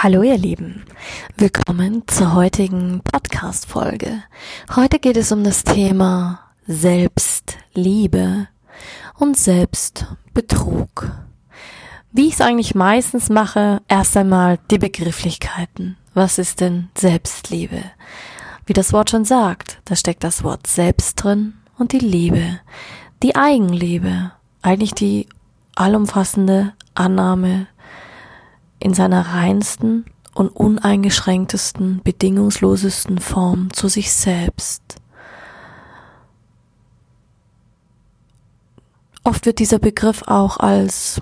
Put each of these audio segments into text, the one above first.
Hallo ihr Lieben, willkommen zur heutigen Podcast-Folge. Heute geht es um das Thema Selbstliebe und Selbstbetrug. Wie ich es eigentlich meistens mache, erst einmal die Begrifflichkeiten. Was ist denn Selbstliebe? Wie das Wort schon sagt, da steckt das Wort Selbst drin und die Liebe, die Eigenliebe, eigentlich die allumfassende Annahme in seiner reinsten und uneingeschränktesten, bedingungslosesten Form zu sich selbst. Oft wird dieser Begriff auch als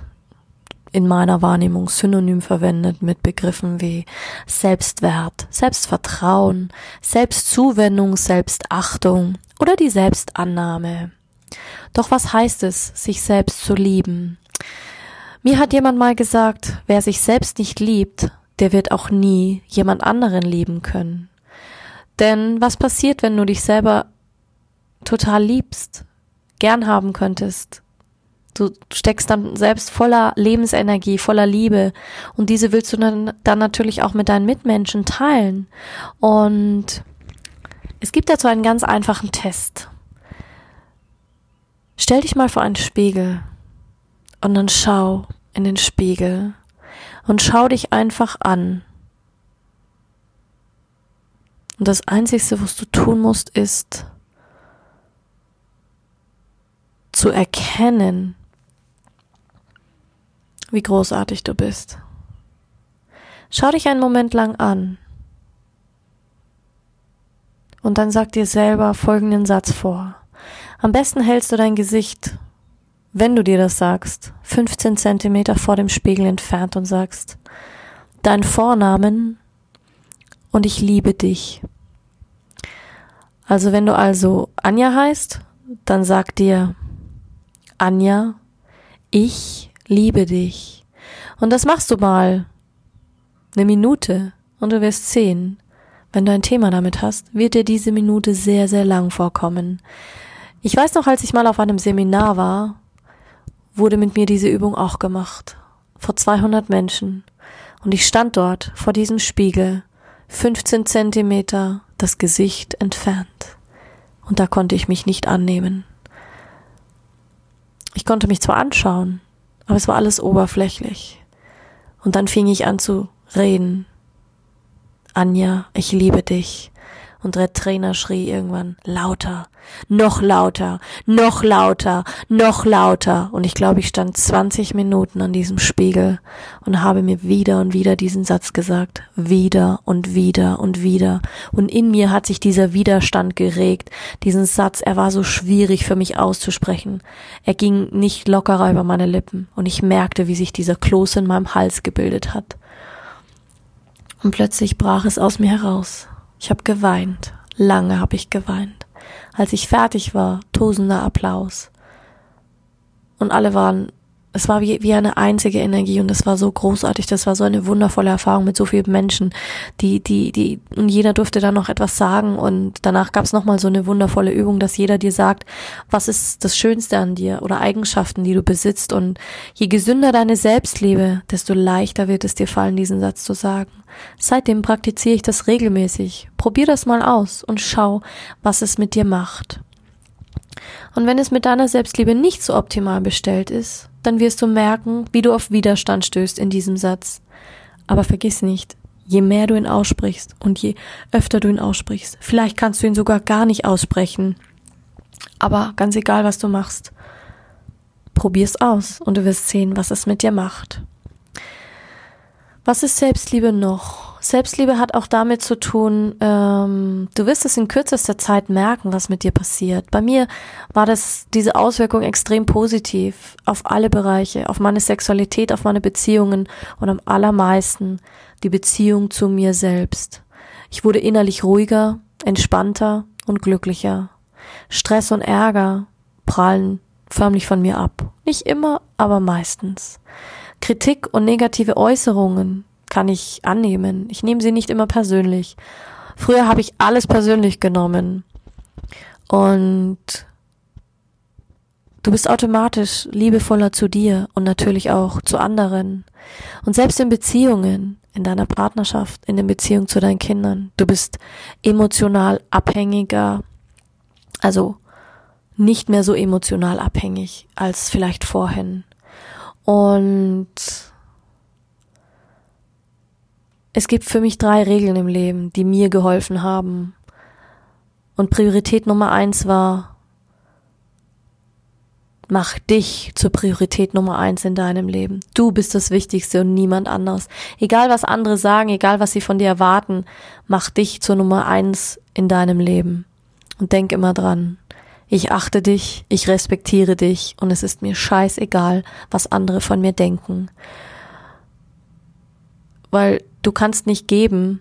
in meiner Wahrnehmung synonym verwendet mit Begriffen wie Selbstwert, Selbstvertrauen, Selbstzuwendung, Selbstachtung oder die Selbstannahme. Doch was heißt es, sich selbst zu lieben? Mir hat jemand mal gesagt, wer sich selbst nicht liebt, der wird auch nie jemand anderen lieben können. Denn was passiert, wenn du dich selber total liebst, gern haben könntest? Du steckst dann selbst voller Lebensenergie, voller Liebe und diese willst du dann, dann natürlich auch mit deinen Mitmenschen teilen. Und es gibt dazu einen ganz einfachen Test. Stell dich mal vor einen Spiegel und dann schau, in den Spiegel und schau dich einfach an. Und das Einzige, was du tun musst, ist zu erkennen, wie großartig du bist. Schau dich einen Moment lang an. Und dann sag dir selber folgenden Satz vor. Am besten hältst du dein Gesicht wenn du dir das sagst, 15 Zentimeter vor dem Spiegel entfernt und sagst, dein Vornamen und ich liebe dich. Also wenn du also Anja heißt, dann sag dir, Anja, ich liebe dich. Und das machst du mal eine Minute und du wirst sehen, wenn du ein Thema damit hast, wird dir diese Minute sehr, sehr lang vorkommen. Ich weiß noch, als ich mal auf einem Seminar war, wurde mit mir diese Übung auch gemacht. Vor 200 Menschen. Und ich stand dort vor diesem Spiegel, 15 Zentimeter das Gesicht entfernt. Und da konnte ich mich nicht annehmen. Ich konnte mich zwar anschauen, aber es war alles oberflächlich. Und dann fing ich an zu reden. Anja, ich liebe dich. Und der Trainer schrie irgendwann lauter, noch lauter, noch lauter, noch lauter. Und ich glaube, ich stand 20 Minuten an diesem Spiegel und habe mir wieder und wieder diesen Satz gesagt. Wieder und wieder und wieder. Und in mir hat sich dieser Widerstand geregt. Diesen Satz, er war so schwierig für mich auszusprechen. Er ging nicht lockerer über meine Lippen. Und ich merkte, wie sich dieser Kloß in meinem Hals gebildet hat. Und plötzlich brach es aus mir heraus. Ich habe geweint, lange habe ich geweint. Als ich fertig war, tosender Applaus. Und alle waren es war wie, wie eine einzige Energie und das war so großartig, das war so eine wundervolle Erfahrung mit so vielen Menschen, die, die, die, und jeder durfte dann noch etwas sagen und danach gab es nochmal so eine wundervolle Übung, dass jeder dir sagt, was ist das Schönste an dir oder Eigenschaften, die du besitzt und je gesünder deine Selbstliebe, desto leichter wird es dir fallen, diesen Satz zu sagen. Seitdem praktiziere ich das regelmäßig. Probier das mal aus und schau, was es mit dir macht. Und wenn es mit deiner Selbstliebe nicht so optimal bestellt ist, dann wirst du merken, wie du auf Widerstand stößt in diesem Satz. Aber vergiss nicht, je mehr du ihn aussprichst und je öfter du ihn aussprichst, vielleicht kannst du ihn sogar gar nicht aussprechen. Aber ganz egal, was du machst, probier's aus und du wirst sehen, was es mit dir macht. Was ist Selbstliebe noch? Selbstliebe hat auch damit zu tun, ähm, du wirst es in kürzester Zeit merken, was mit dir passiert. Bei mir war das diese Auswirkung extrem positiv auf alle Bereiche, auf meine Sexualität, auf meine Beziehungen und am allermeisten die Beziehung zu mir selbst. Ich wurde innerlich ruhiger, entspannter und glücklicher. Stress und Ärger prallen förmlich von mir ab. Nicht immer, aber meistens. Kritik und negative Äußerungen kann ich annehmen. Ich nehme sie nicht immer persönlich. Früher habe ich alles persönlich genommen. Und du bist automatisch liebevoller zu dir und natürlich auch zu anderen. Und selbst in Beziehungen, in deiner Partnerschaft, in der Beziehung zu deinen Kindern, du bist emotional abhängiger, also nicht mehr so emotional abhängig als vielleicht vorhin. Und es gibt für mich drei Regeln im Leben, die mir geholfen haben. Und Priorität Nummer eins war, mach dich zur Priorität Nummer eins in deinem Leben. Du bist das Wichtigste und niemand anders. Egal was andere sagen, egal was sie von dir erwarten, mach dich zur Nummer eins in deinem Leben. Und denk immer dran, ich achte dich, ich respektiere dich und es ist mir scheißegal, was andere von mir denken. Weil du kannst nicht geben,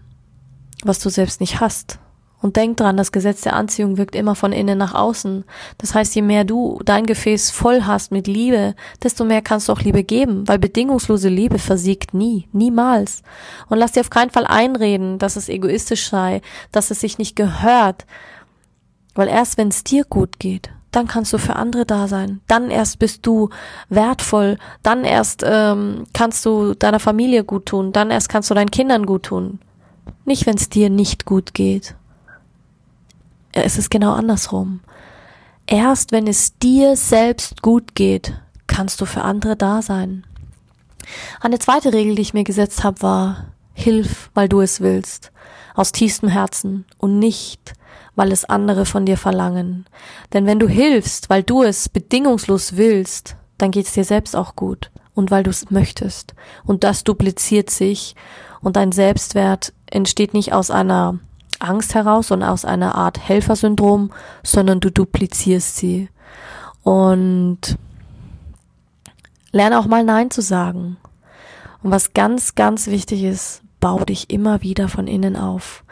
was du selbst nicht hast. Und denk dran, das Gesetz der Anziehung wirkt immer von innen nach außen. Das heißt, je mehr du dein Gefäß voll hast mit Liebe, desto mehr kannst du auch Liebe geben, weil bedingungslose Liebe versiegt nie, niemals. Und lass dir auf keinen Fall einreden, dass es egoistisch sei, dass es sich nicht gehört, weil erst wenn es dir gut geht, dann kannst du für andere da sein. Dann erst bist du wertvoll. Dann erst ähm, kannst du deiner Familie gut tun. Dann erst kannst du deinen Kindern gut tun. Nicht, wenn es dir nicht gut geht. Es ist genau andersrum. Erst wenn es dir selbst gut geht, kannst du für andere da sein. Eine zweite Regel, die ich mir gesetzt habe, war, hilf, weil du es willst, aus tiefstem Herzen und nicht, weil es andere von dir verlangen. Denn wenn du hilfst, weil du es bedingungslos willst, dann geht's dir selbst auch gut und weil du es möchtest. Und das dupliziert sich und dein Selbstwert entsteht nicht aus einer Angst heraus und aus einer Art Helfersyndrom, sondern du duplizierst sie. Und lerne auch mal Nein zu sagen. Und was ganz, ganz wichtig ist, bau dich immer wieder von innen auf.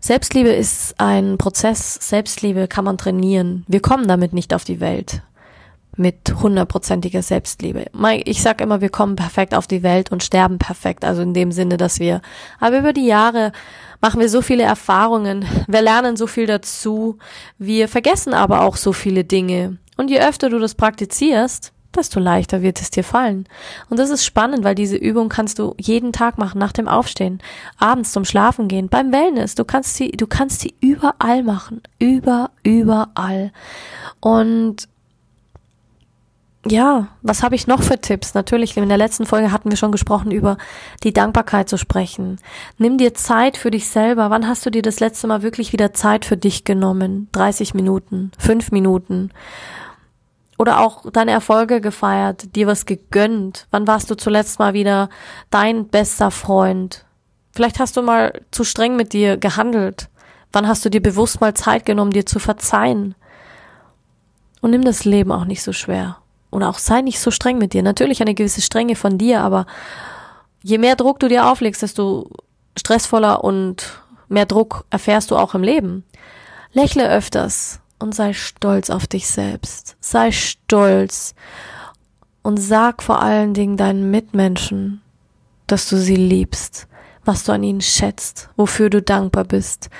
Selbstliebe ist ein Prozess. Selbstliebe kann man trainieren. Wir kommen damit nicht auf die Welt mit hundertprozentiger Selbstliebe. Ich sag immer, wir kommen perfekt auf die Welt und sterben perfekt. Also in dem Sinne, dass wir, aber über die Jahre machen wir so viele Erfahrungen. Wir lernen so viel dazu. Wir vergessen aber auch so viele Dinge. Und je öfter du das praktizierst, desto leichter wird es dir fallen. Und das ist spannend, weil diese Übung kannst du jeden Tag machen, nach dem Aufstehen, abends zum Schlafen gehen, beim Wellness. Du kannst sie, du kannst sie überall machen. Über, überall. Und ja, was habe ich noch für Tipps? Natürlich, in der letzten Folge hatten wir schon gesprochen über die Dankbarkeit zu sprechen. Nimm dir Zeit für dich selber. Wann hast du dir das letzte Mal wirklich wieder Zeit für dich genommen? 30 Minuten, 5 Minuten oder auch deine Erfolge gefeiert, dir was gegönnt? Wann warst du zuletzt mal wieder dein bester Freund? Vielleicht hast du mal zu streng mit dir gehandelt. Wann hast du dir bewusst mal Zeit genommen, dir zu verzeihen? Und nimm das Leben auch nicht so schwer. Und auch sei nicht so streng mit dir. Natürlich eine gewisse Strenge von dir, aber je mehr Druck du dir auflegst, desto stressvoller und mehr Druck erfährst du auch im Leben. Lächle öfters und sei stolz auf dich selbst. Sei stolz und sag vor allen Dingen deinen Mitmenschen, dass du sie liebst, was du an ihnen schätzt, wofür du dankbar bist.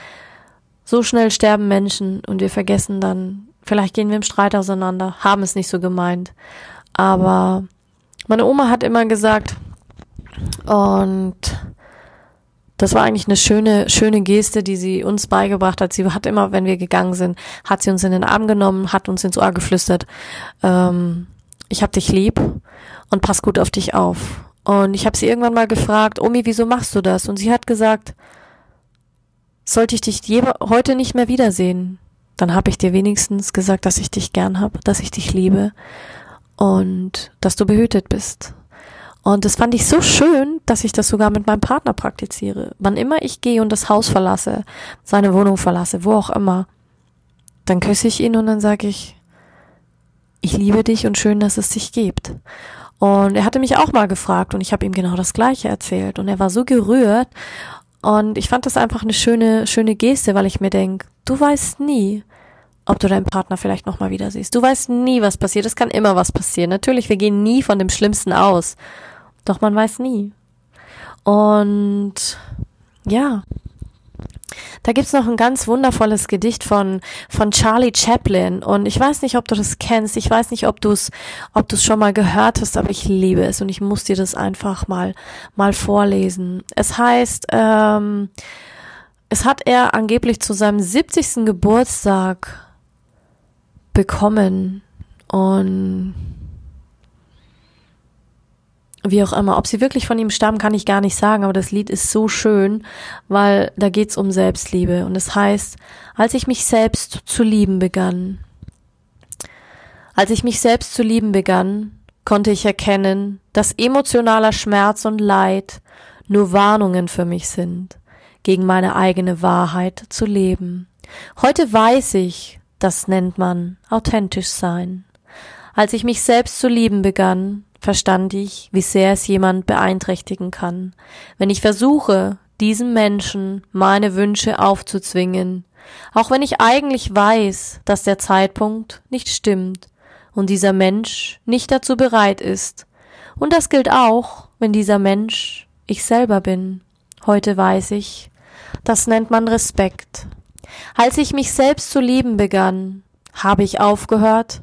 So schnell sterben Menschen und wir vergessen dann, vielleicht gehen wir im Streit auseinander, haben es nicht so gemeint. Aber meine Oma hat immer gesagt, und das war eigentlich eine schöne, schöne Geste, die sie uns beigebracht hat. Sie hat immer, wenn wir gegangen sind, hat sie uns in den Arm genommen, hat uns ins Ohr geflüstert, ähm, ich hab dich lieb und pass gut auf dich auf. Und ich habe sie irgendwann mal gefragt, Omi, wieso machst du das? Und sie hat gesagt, sollte ich dich heute nicht mehr wiedersehen, dann habe ich dir wenigstens gesagt, dass ich dich gern hab, dass ich dich liebe und dass du behütet bist. Und das fand ich so schön, dass ich das sogar mit meinem Partner praktiziere. Wann immer ich gehe und das Haus verlasse, seine Wohnung verlasse, wo auch immer, dann küsse ich ihn und dann sage ich, ich liebe dich und schön, dass es dich gibt. Und er hatte mich auch mal gefragt und ich habe ihm genau das gleiche erzählt. Und er war so gerührt. Und ich fand das einfach eine schöne, schöne Geste, weil ich mir denk, du weißt nie, ob du deinen Partner vielleicht nochmal wieder siehst. Du weißt nie, was passiert. Es kann immer was passieren. Natürlich, wir gehen nie von dem Schlimmsten aus. Doch man weiß nie. Und ja, da gibt's noch ein ganz wundervolles Gedicht von, von Charlie Chaplin. Und ich weiß nicht, ob du das kennst. Ich weiß nicht, ob du es ob du's schon mal gehört hast, aber ich liebe es und ich muss dir das einfach mal, mal vorlesen. Es heißt, ähm, es hat er angeblich zu seinem 70. Geburtstag bekommen. Und wie auch immer. Ob sie wirklich von ihm stammen, kann ich gar nicht sagen, aber das Lied ist so schön, weil da geht's um Selbstliebe. Und es heißt, als ich mich selbst zu lieben begann, als ich mich selbst zu lieben begann, konnte ich erkennen, dass emotionaler Schmerz und Leid nur Warnungen für mich sind, gegen meine eigene Wahrheit zu leben. Heute weiß ich, das nennt man authentisch sein. Als ich mich selbst zu lieben begann, verstand ich, wie sehr es jemand beeinträchtigen kann, wenn ich versuche, diesem Menschen meine Wünsche aufzuzwingen, auch wenn ich eigentlich weiß, dass der Zeitpunkt nicht stimmt und dieser Mensch nicht dazu bereit ist. Und das gilt auch, wenn dieser Mensch ich selber bin. Heute weiß ich, das nennt man Respekt. Als ich mich selbst zu lieben begann, habe ich aufgehört,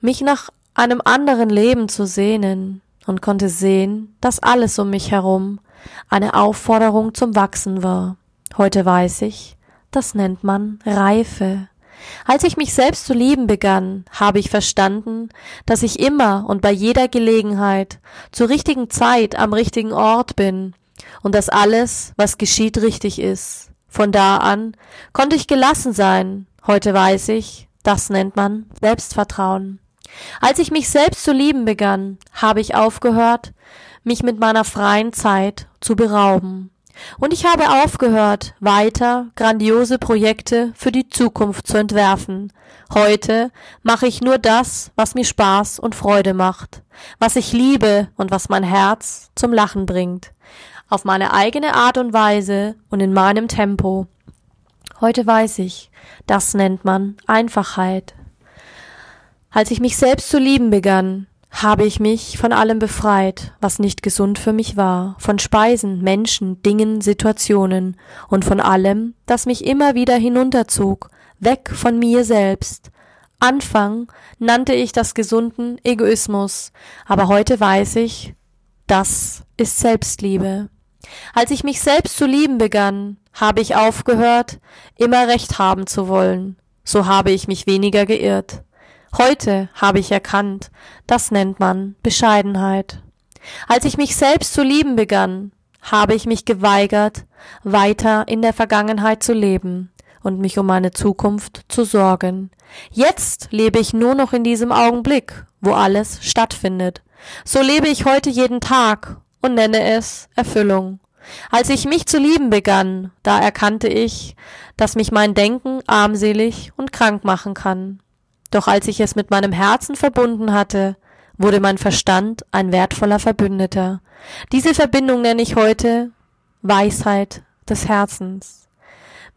mich nach einem anderen Leben zu sehnen und konnte sehen, dass alles um mich herum eine Aufforderung zum Wachsen war. Heute weiß ich, das nennt man Reife. Als ich mich selbst zu lieben begann, habe ich verstanden, dass ich immer und bei jeder Gelegenheit zur richtigen Zeit am richtigen Ort bin und dass alles, was geschieht, richtig ist. Von da an konnte ich gelassen sein. Heute weiß ich, das nennt man Selbstvertrauen. Als ich mich selbst zu lieben begann, habe ich aufgehört, mich mit meiner freien Zeit zu berauben. Und ich habe aufgehört, weiter grandiose Projekte für die Zukunft zu entwerfen. Heute mache ich nur das, was mir Spaß und Freude macht, was ich liebe und was mein Herz zum Lachen bringt. Auf meine eigene Art und Weise und in meinem Tempo. Heute weiß ich, das nennt man Einfachheit. Als ich mich selbst zu lieben begann, habe ich mich von allem befreit, was nicht gesund für mich war, von Speisen, Menschen, Dingen, Situationen und von allem, das mich immer wieder hinunterzog, weg von mir selbst. Anfang nannte ich das gesunden Egoismus, aber heute weiß ich, das ist Selbstliebe. Als ich mich selbst zu lieben begann, habe ich aufgehört, immer Recht haben zu wollen, so habe ich mich weniger geirrt. Heute habe ich erkannt, das nennt man Bescheidenheit. Als ich mich selbst zu lieben begann, habe ich mich geweigert, weiter in der Vergangenheit zu leben und mich um meine Zukunft zu sorgen. Jetzt lebe ich nur noch in diesem Augenblick, wo alles stattfindet. So lebe ich heute jeden Tag und nenne es Erfüllung. Als ich mich zu lieben begann, da erkannte ich, dass mich mein Denken armselig und krank machen kann. Doch als ich es mit meinem Herzen verbunden hatte, wurde mein Verstand ein wertvoller Verbündeter. Diese Verbindung nenne ich heute Weisheit des Herzens.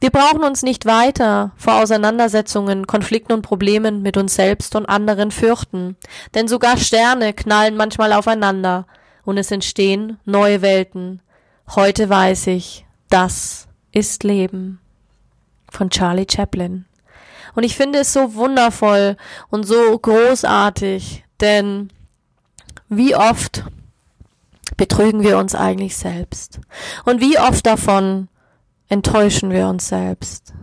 Wir brauchen uns nicht weiter vor Auseinandersetzungen, Konflikten und Problemen mit uns selbst und anderen fürchten, denn sogar Sterne knallen manchmal aufeinander und es entstehen neue Welten. Heute weiß ich, das ist Leben. Von Charlie Chaplin. Und ich finde es so wundervoll und so großartig, denn wie oft betrügen wir uns eigentlich selbst? Und wie oft davon enttäuschen wir uns selbst?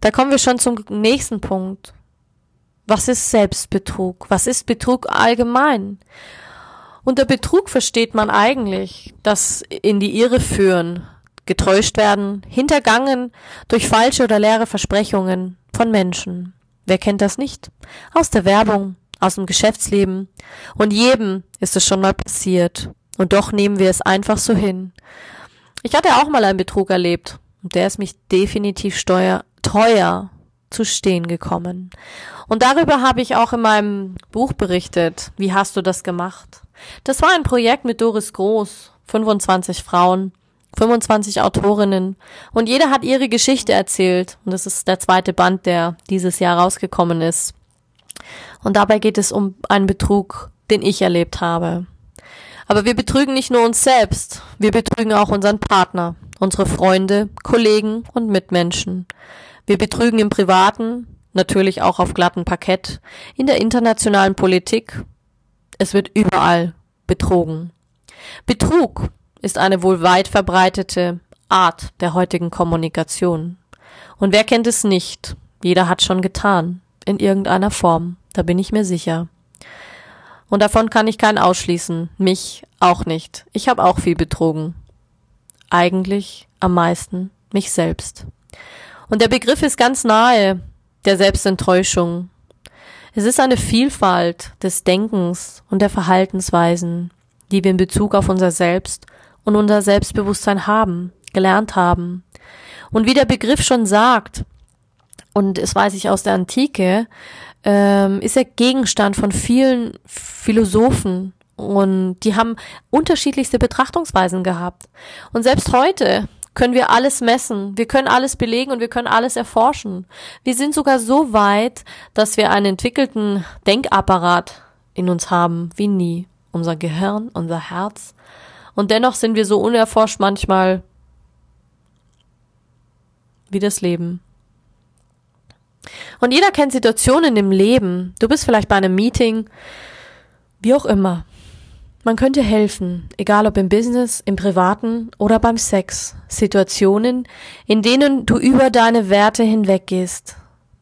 Da kommen wir schon zum nächsten Punkt. Was ist Selbstbetrug? Was ist Betrug allgemein? Unter Betrug versteht man eigentlich das in die Irre führen, getäuscht werden, hintergangen durch falsche oder leere Versprechungen von Menschen. Wer kennt das nicht? Aus der Werbung, aus dem Geschäftsleben. Und jedem ist es schon mal passiert. Und doch nehmen wir es einfach so hin. Ich hatte auch mal einen Betrug erlebt. Und der ist mich definitiv steuer, teuer zu stehen gekommen. Und darüber habe ich auch in meinem Buch berichtet. Wie hast du das gemacht? Das war ein Projekt mit Doris Groß, 25 Frauen, 25 Autorinnen und jeder hat ihre Geschichte erzählt. Und das ist der zweite Band, der dieses Jahr rausgekommen ist. Und dabei geht es um einen Betrug, den ich erlebt habe. Aber wir betrügen nicht nur uns selbst, wir betrügen auch unseren Partner, unsere Freunde, Kollegen und Mitmenschen. Wir betrügen im Privaten, natürlich auch auf glatten Parkett, in der internationalen Politik. Es wird überall betrogen. Betrug ist eine wohl weit verbreitete Art der heutigen Kommunikation. Und wer kennt es nicht? Jeder hat schon getan, in irgendeiner Form, da bin ich mir sicher. Und davon kann ich keinen ausschließen, mich auch nicht. Ich habe auch viel betrogen. Eigentlich am meisten mich selbst. Und der Begriff ist ganz nahe der Selbstenttäuschung. Es ist eine Vielfalt des Denkens und der Verhaltensweisen, die wir in Bezug auf unser Selbst und unser Selbstbewusstsein haben, gelernt haben. Und wie der Begriff schon sagt, und es weiß ich aus der Antike, ähm, ist er Gegenstand von vielen Philosophen und die haben unterschiedlichste Betrachtungsweisen gehabt. Und selbst heute können wir alles messen, wir können alles belegen und wir können alles erforschen. Wir sind sogar so weit, dass wir einen entwickelten Denkapparat in uns haben wie nie. Unser Gehirn, unser Herz, und dennoch sind wir so unerforscht manchmal wie das Leben. Und jeder kennt Situationen im Leben. Du bist vielleicht bei einem Meeting, wie auch immer. Man könnte helfen, egal ob im Business, im Privaten oder beim Sex. Situationen, in denen du über deine Werte hinweggehst.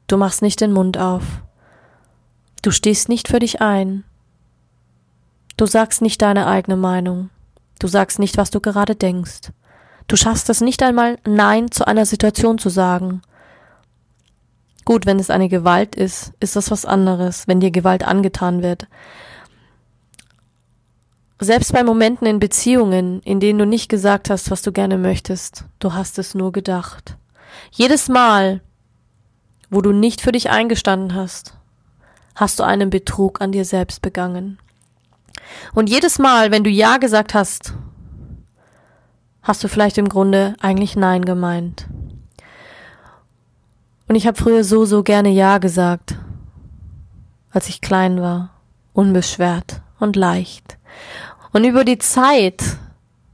Du machst nicht den Mund auf. Du stehst nicht für dich ein. Du sagst nicht deine eigene Meinung. Du sagst nicht, was du gerade denkst. Du schaffst es nicht einmal, Nein zu einer Situation zu sagen. Gut, wenn es eine Gewalt ist, ist das was anderes, wenn dir Gewalt angetan wird. Selbst bei Momenten in Beziehungen, in denen du nicht gesagt hast, was du gerne möchtest, du hast es nur gedacht. Jedes Mal, wo du nicht für dich eingestanden hast, hast du einen Betrug an dir selbst begangen. Und jedes Mal, wenn du Ja gesagt hast, hast du vielleicht im Grunde eigentlich Nein gemeint. Und ich habe früher so, so gerne Ja gesagt, als ich klein war, unbeschwert und leicht. Und über die Zeit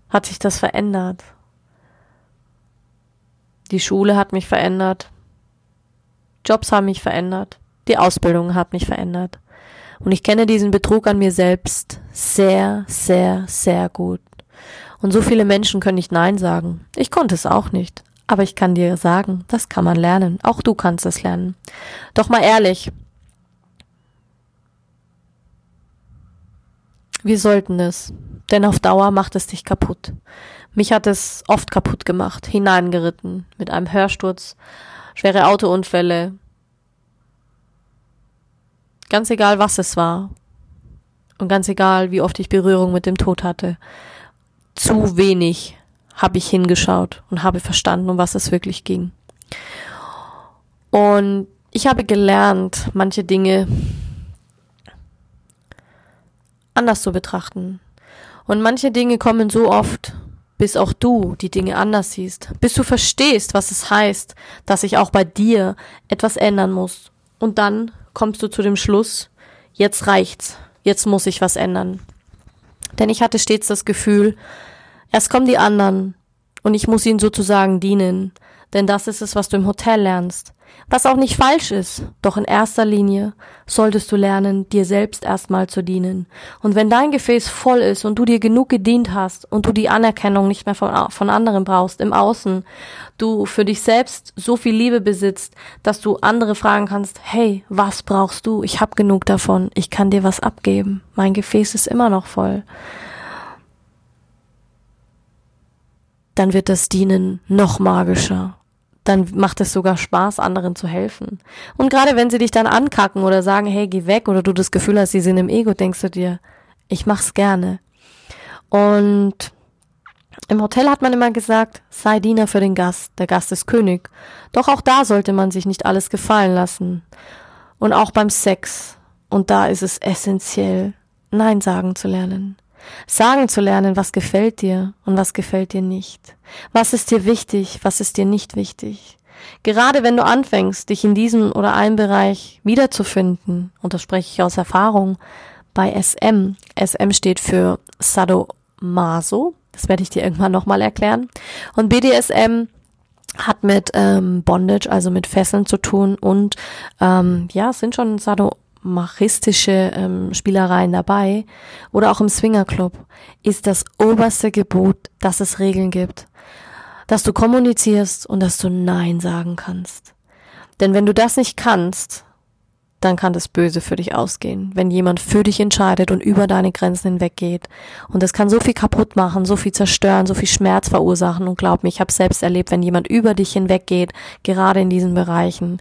hat sich das verändert. Die Schule hat mich verändert. Jobs haben mich verändert. Die Ausbildung hat mich verändert. Und ich kenne diesen Betrug an mir selbst sehr, sehr, sehr gut. Und so viele Menschen können nicht Nein sagen. Ich konnte es auch nicht. Aber ich kann dir sagen, das kann man lernen. Auch du kannst es lernen. Doch mal ehrlich. Wir sollten es. Denn auf Dauer macht es dich kaputt. Mich hat es oft kaputt gemacht, hineingeritten, mit einem Hörsturz, schwere Autounfälle, Ganz egal, was es war. Und ganz egal, wie oft ich Berührung mit dem Tod hatte. Zu wenig habe ich hingeschaut und habe verstanden, um was es wirklich ging. Und ich habe gelernt, manche Dinge anders zu betrachten. Und manche Dinge kommen so oft, bis auch du die Dinge anders siehst, bis du verstehst, was es heißt, dass sich auch bei dir etwas ändern muss. Und dann kommst du zu dem Schluss, jetzt reicht's, jetzt muss ich was ändern. Denn ich hatte stets das Gefühl, erst kommen die anderen und ich muss ihnen sozusagen dienen, denn das ist es, was du im Hotel lernst. Was auch nicht falsch ist, doch in erster Linie solltest du lernen, dir selbst erstmal zu dienen. Und wenn dein Gefäß voll ist und du dir genug gedient hast und du die Anerkennung nicht mehr von, von anderen brauchst, im Außen, du für dich selbst so viel Liebe besitzt, dass du andere fragen kannst, hey, was brauchst du? Ich hab genug davon, ich kann dir was abgeben. Mein Gefäß ist immer noch voll. Dann wird das Dienen noch magischer dann macht es sogar Spaß, anderen zu helfen. Und gerade wenn sie dich dann ankacken oder sagen, hey, geh weg, oder du das Gefühl hast, sie sind im Ego, denkst du dir, ich mach's gerne. Und Im Hotel hat man immer gesagt, sei Diener für den Gast, der Gast ist König. Doch auch da sollte man sich nicht alles gefallen lassen. Und auch beim Sex. Und da ist es essentiell, Nein sagen zu lernen. Sagen zu lernen, was gefällt dir und was gefällt dir nicht. Was ist dir wichtig, was ist dir nicht wichtig. Gerade wenn du anfängst, dich in diesem oder einem Bereich wiederzufinden, und das spreche ich aus Erfahrung, bei SM. SM steht für Sadomaso. Das werde ich dir irgendwann nochmal erklären. Und BDSM hat mit ähm, Bondage, also mit Fesseln zu tun und ähm, ja, sind schon sadomachistische ähm, Spielereien dabei oder auch im Swingerclub ist das oberste Gebot, dass es Regeln gibt, dass du kommunizierst und dass du Nein sagen kannst. Denn wenn du das nicht kannst, dann kann das böse für dich ausgehen, wenn jemand für dich entscheidet und über deine Grenzen hinweggeht. Und das kann so viel kaputt machen, so viel zerstören, so viel Schmerz verursachen. Und glaub mir, ich habe selbst erlebt, wenn jemand über dich hinweggeht, gerade in diesen Bereichen,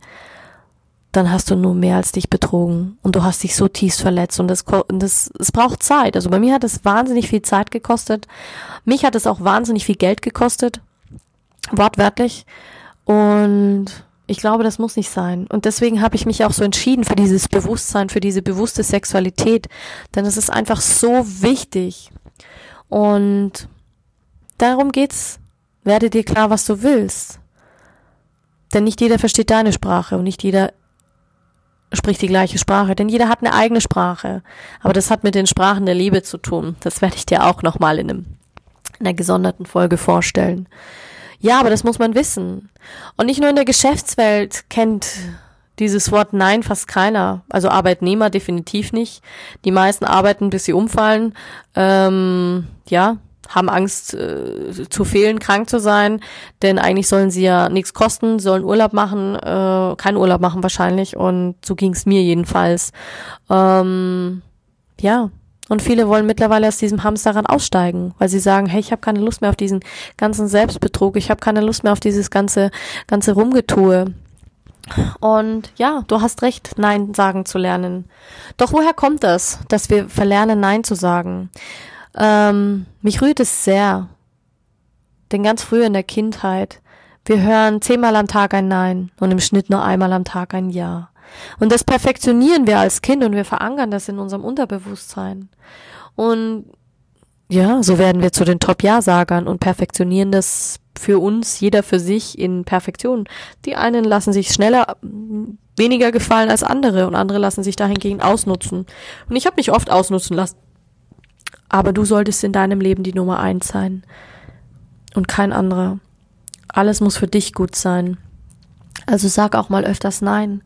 dann hast du nur mehr als dich betrogen und du hast dich so tief verletzt und das, das es braucht Zeit. Also bei mir hat es wahnsinnig viel Zeit gekostet. Mich hat es auch wahnsinnig viel Geld gekostet, wortwörtlich. Und ich glaube, das muss nicht sein. Und deswegen habe ich mich auch so entschieden für dieses Bewusstsein, für diese bewusste Sexualität. Denn es ist einfach so wichtig. Und darum geht's. Werde dir klar, was du willst. Denn nicht jeder versteht deine Sprache und nicht jeder spricht die gleiche Sprache, denn jeder hat eine eigene Sprache. Aber das hat mit den Sprachen der Liebe zu tun. Das werde ich dir auch nochmal in, einem, in einer gesonderten Folge vorstellen. Ja, aber das muss man wissen. Und nicht nur in der Geschäftswelt kennt dieses Wort Nein fast keiner. Also Arbeitnehmer definitiv nicht. Die meisten arbeiten, bis sie umfallen. Ähm, ja, haben Angst äh, zu fehlen, krank zu sein, denn eigentlich sollen sie ja nichts kosten, sollen Urlaub machen, äh, keinen Urlaub machen wahrscheinlich und so ging's mir jedenfalls. Ähm, ja, und viele wollen mittlerweile aus diesem Hamsterrad aussteigen, weil sie sagen, hey, ich habe keine Lust mehr auf diesen ganzen Selbstbetrug, ich habe keine Lust mehr auf dieses ganze ganze Rumgetue. Und ja, du hast recht, Nein sagen zu lernen. Doch woher kommt das, dass wir verlernen, Nein zu sagen? Ähm, mich rührt es sehr, denn ganz früh in der Kindheit, wir hören zehnmal am Tag ein Nein und im Schnitt nur einmal am Tag ein Ja. Und das perfektionieren wir als Kind und wir verankern das in unserem Unterbewusstsein. Und ja, so werden wir zu den Top-Ja-Sagern und perfektionieren das für uns, jeder für sich in Perfektion. Die einen lassen sich schneller weniger gefallen als andere und andere lassen sich dahingegen ausnutzen. Und ich habe mich oft ausnutzen lassen. Aber du solltest in deinem Leben die Nummer eins sein und kein anderer. Alles muss für dich gut sein. Also sag auch mal öfters Nein.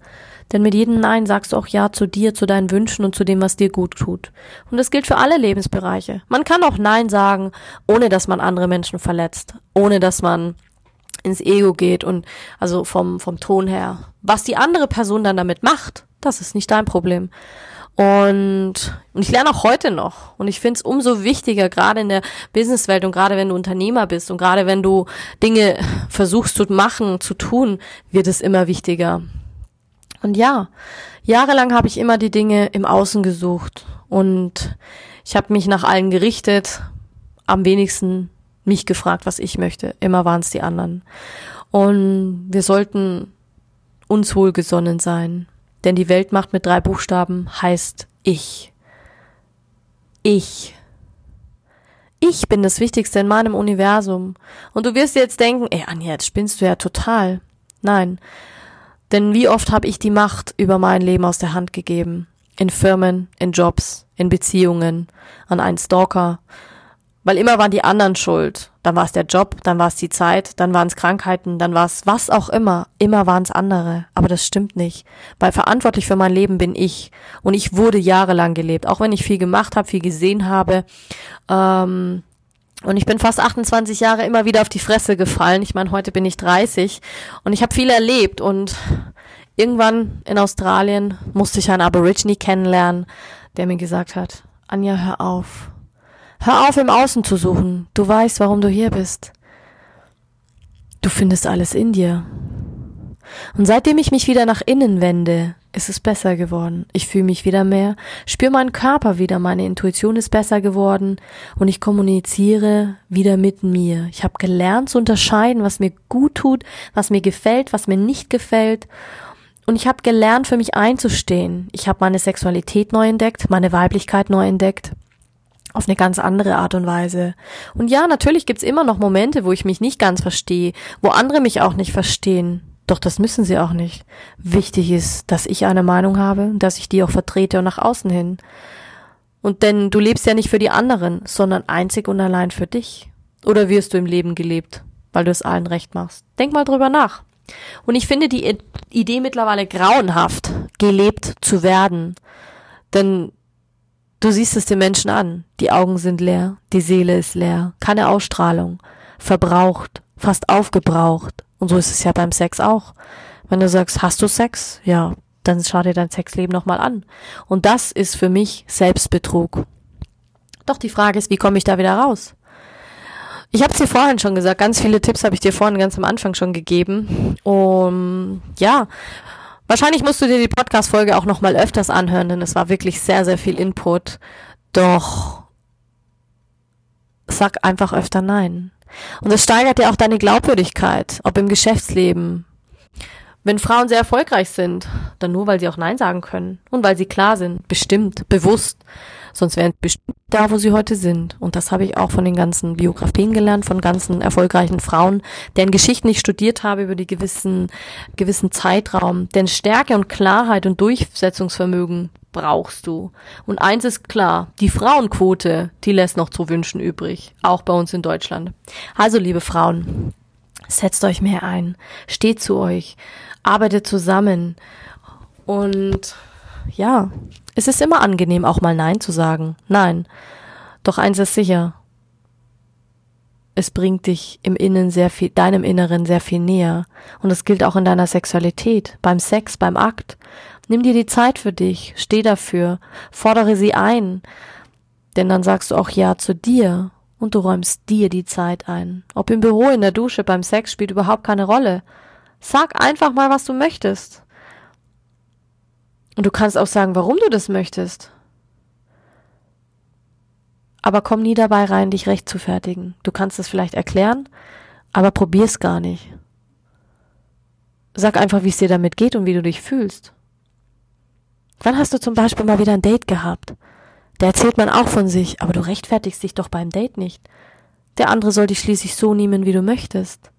Denn mit jedem Nein sagst du auch Ja zu dir, zu deinen Wünschen und zu dem, was dir gut tut. Und das gilt für alle Lebensbereiche. Man kann auch Nein sagen, ohne dass man andere Menschen verletzt, ohne dass man ins Ego geht und also vom, vom Ton her. Was die andere Person dann damit macht, das ist nicht dein Problem. Und, und ich lerne auch heute noch. Und ich finde es umso wichtiger, gerade in der Businesswelt und gerade wenn du Unternehmer bist und gerade wenn du Dinge versuchst zu machen, zu tun, wird es immer wichtiger. Und ja, jahrelang habe ich immer die Dinge im Außen gesucht und ich habe mich nach allen gerichtet, am wenigsten mich gefragt, was ich möchte. Immer waren es die anderen. Und wir sollten uns wohlgesonnen sein, denn die Weltmacht mit drei Buchstaben heißt ich. Ich. Ich bin das Wichtigste in meinem Universum. Und du wirst jetzt denken, ey Anja, jetzt spinnst du ja total. Nein, denn wie oft habe ich die Macht über mein Leben aus der Hand gegeben? In Firmen, in Jobs, in Beziehungen, an einen Stalker. Weil immer waren die anderen schuld. Dann war es der Job, dann war es die Zeit, dann waren es Krankheiten, dann war es was auch immer. Immer waren es andere. Aber das stimmt nicht. Weil verantwortlich für mein Leben bin ich. Und ich wurde jahrelang gelebt. Auch wenn ich viel gemacht habe, viel gesehen habe. Ähm, und ich bin fast 28 Jahre immer wieder auf die Fresse gefallen. Ich meine, heute bin ich 30 und ich habe viel erlebt und irgendwann in Australien musste ich einen Aborigine kennenlernen, der mir gesagt hat, Anja, hör auf. Hör auf, im Außen zu suchen. Du weißt, warum du hier bist. Du findest alles in dir. Und seitdem ich mich wieder nach innen wende, ist es besser geworden. Ich fühle mich wieder mehr, spüre meinen Körper wieder, meine Intuition ist besser geworden und ich kommuniziere wieder mit mir. Ich habe gelernt zu unterscheiden, was mir gut tut, was mir gefällt, was mir nicht gefällt. Und ich habe gelernt, für mich einzustehen. Ich habe meine Sexualität neu entdeckt, meine Weiblichkeit neu entdeckt. Auf eine ganz andere Art und Weise. Und ja, natürlich gibt's immer noch Momente, wo ich mich nicht ganz verstehe, wo andere mich auch nicht verstehen. Doch das müssen sie auch nicht. Wichtig ist, dass ich eine Meinung habe, dass ich die auch vertrete und nach außen hin. Und denn du lebst ja nicht für die anderen, sondern einzig und allein für dich. Oder wirst du im Leben gelebt, weil du es allen recht machst? Denk mal drüber nach. Und ich finde die Idee mittlerweile grauenhaft, gelebt zu werden. Denn du siehst es den Menschen an. Die Augen sind leer, die Seele ist leer, keine Ausstrahlung, verbraucht, fast aufgebraucht. Und so ist es ja beim Sex auch. Wenn du sagst, hast du Sex? Ja, dann schau dir dein Sexleben nochmal an. Und das ist für mich Selbstbetrug. Doch die Frage ist, wie komme ich da wieder raus? Ich habe es dir vorhin schon gesagt, ganz viele Tipps habe ich dir vorhin ganz am Anfang schon gegeben. Um, ja, wahrscheinlich musst du dir die Podcast-Folge auch nochmal öfters anhören, denn es war wirklich sehr, sehr viel Input. Doch sag einfach öfter Nein. Und das steigert ja auch deine Glaubwürdigkeit, ob im Geschäftsleben. Wenn Frauen sehr erfolgreich sind, dann nur, weil sie auch Nein sagen können und weil sie klar sind, bestimmt, bewusst. Sonst wären bestimmt da, wo sie heute sind. Und das habe ich auch von den ganzen Biografien gelernt, von ganzen erfolgreichen Frauen, deren Geschichten ich studiert habe über die gewissen, gewissen Zeitraum. Denn Stärke und Klarheit und Durchsetzungsvermögen brauchst du. Und eins ist klar, die Frauenquote, die lässt noch zu wünschen übrig, auch bei uns in Deutschland. Also, liebe Frauen, setzt euch mehr ein, steht zu euch, arbeitet zusammen und ja, es ist immer angenehm, auch mal Nein zu sagen. Nein. Doch eins ist sicher. Es bringt dich im Innen sehr viel, deinem Inneren sehr viel näher. Und das gilt auch in deiner Sexualität, beim Sex, beim Akt. Nimm dir die Zeit für dich, steh dafür, fordere sie ein, denn dann sagst du auch Ja zu dir und du räumst dir die Zeit ein. Ob im Büro, in der Dusche, beim Sex spielt überhaupt keine Rolle. Sag einfach mal, was du möchtest. Und du kannst auch sagen, warum du das möchtest. Aber komm nie dabei rein, dich recht zu fertigen. Du kannst es vielleicht erklären, aber probier's gar nicht. Sag einfach, wie es dir damit geht und wie du dich fühlst. Wann hast du zum Beispiel mal wieder ein Date gehabt? Da erzählt man auch von sich, aber du rechtfertigst dich doch beim Date nicht. Der andere soll dich schließlich so nehmen, wie du möchtest.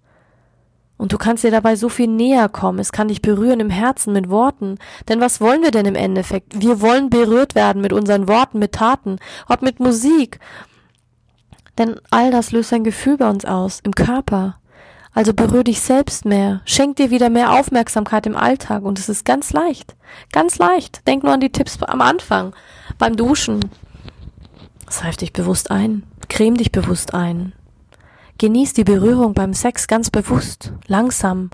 Und du kannst dir dabei so viel näher kommen, es kann dich berühren im Herzen mit Worten. Denn was wollen wir denn im Endeffekt? Wir wollen berührt werden mit unseren Worten, mit Taten, ob mit Musik. Denn all das löst ein Gefühl bei uns aus, im Körper. Also berühr dich selbst mehr, schenk dir wieder mehr Aufmerksamkeit im Alltag und es ist ganz leicht. Ganz leicht. Denk nur an die Tipps am Anfang, beim Duschen. Seif dich bewusst ein, creme dich bewusst ein. Genieß die Berührung beim Sex ganz bewusst, langsam.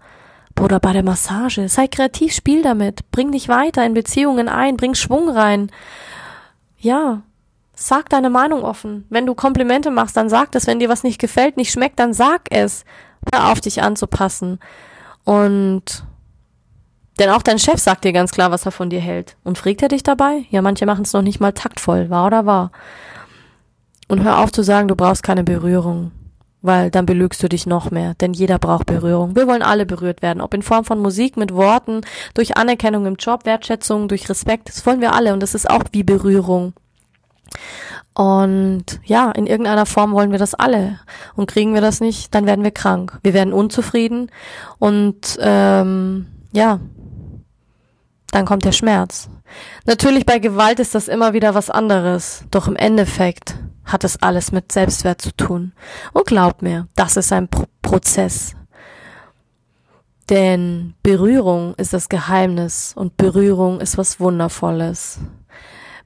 Oder bei der Massage. Sei kreativ, spiel damit. Bring dich weiter in Beziehungen ein, bring Schwung rein. Ja, Sag deine Meinung offen. Wenn du Komplimente machst, dann sag das. Wenn dir was nicht gefällt, nicht schmeckt, dann sag es. Hör auf, dich anzupassen. Und denn auch dein Chef sagt dir ganz klar, was er von dir hält. Und fragt er dich dabei? Ja, manche machen es noch nicht mal taktvoll, wahr oder wahr. Und hör auf zu sagen, du brauchst keine Berührung, weil dann belügst du dich noch mehr, denn jeder braucht Berührung. Wir wollen alle berührt werden, ob in Form von Musik, mit Worten, durch Anerkennung im Job, Wertschätzung, durch Respekt, das wollen wir alle und das ist auch wie Berührung. Und ja, in irgendeiner Form wollen wir das alle. Und kriegen wir das nicht, dann werden wir krank. Wir werden unzufrieden und ähm, ja, dann kommt der Schmerz. Natürlich bei Gewalt ist das immer wieder was anderes, doch im Endeffekt hat es alles mit Selbstwert zu tun. Und glaub mir, das ist ein Pro Prozess. Denn Berührung ist das Geheimnis und Berührung ist was Wundervolles.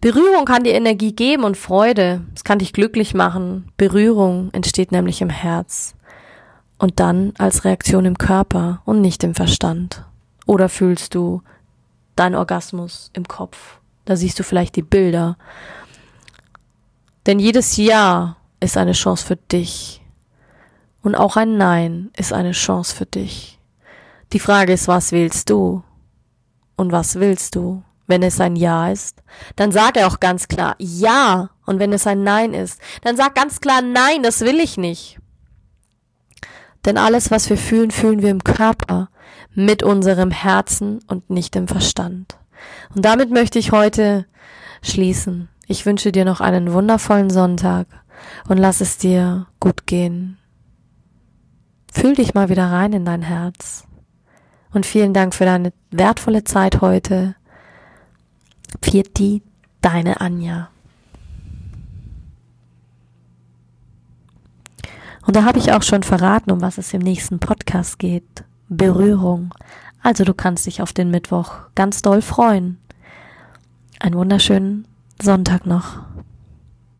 Berührung kann dir Energie geben und Freude. Es kann dich glücklich machen. Berührung entsteht nämlich im Herz. Und dann als Reaktion im Körper und nicht im Verstand. Oder fühlst du deinen Orgasmus im Kopf? Da siehst du vielleicht die Bilder. Denn jedes Ja ist eine Chance für dich. Und auch ein Nein ist eine Chance für dich. Die Frage ist, was wählst du? und was willst du? Wenn es ein Ja ist, dann sag er auch ganz klar Ja. Und wenn es ein Nein ist, dann sag ganz klar Nein, das will ich nicht. Denn alles, was wir fühlen, fühlen wir im Körper, mit unserem Herzen und nicht im Verstand. Und damit möchte ich heute schließen. Ich wünsche dir noch einen wundervollen Sonntag und lass es dir gut gehen. Fühl dich mal wieder rein in dein Herz. Und vielen Dank für deine wertvolle Zeit heute. Pfiati, deine Anja. Und da habe ich auch schon verraten, um was es im nächsten Podcast geht. Berührung. Also du kannst dich auf den Mittwoch ganz doll freuen. Einen wunderschönen Sonntag noch.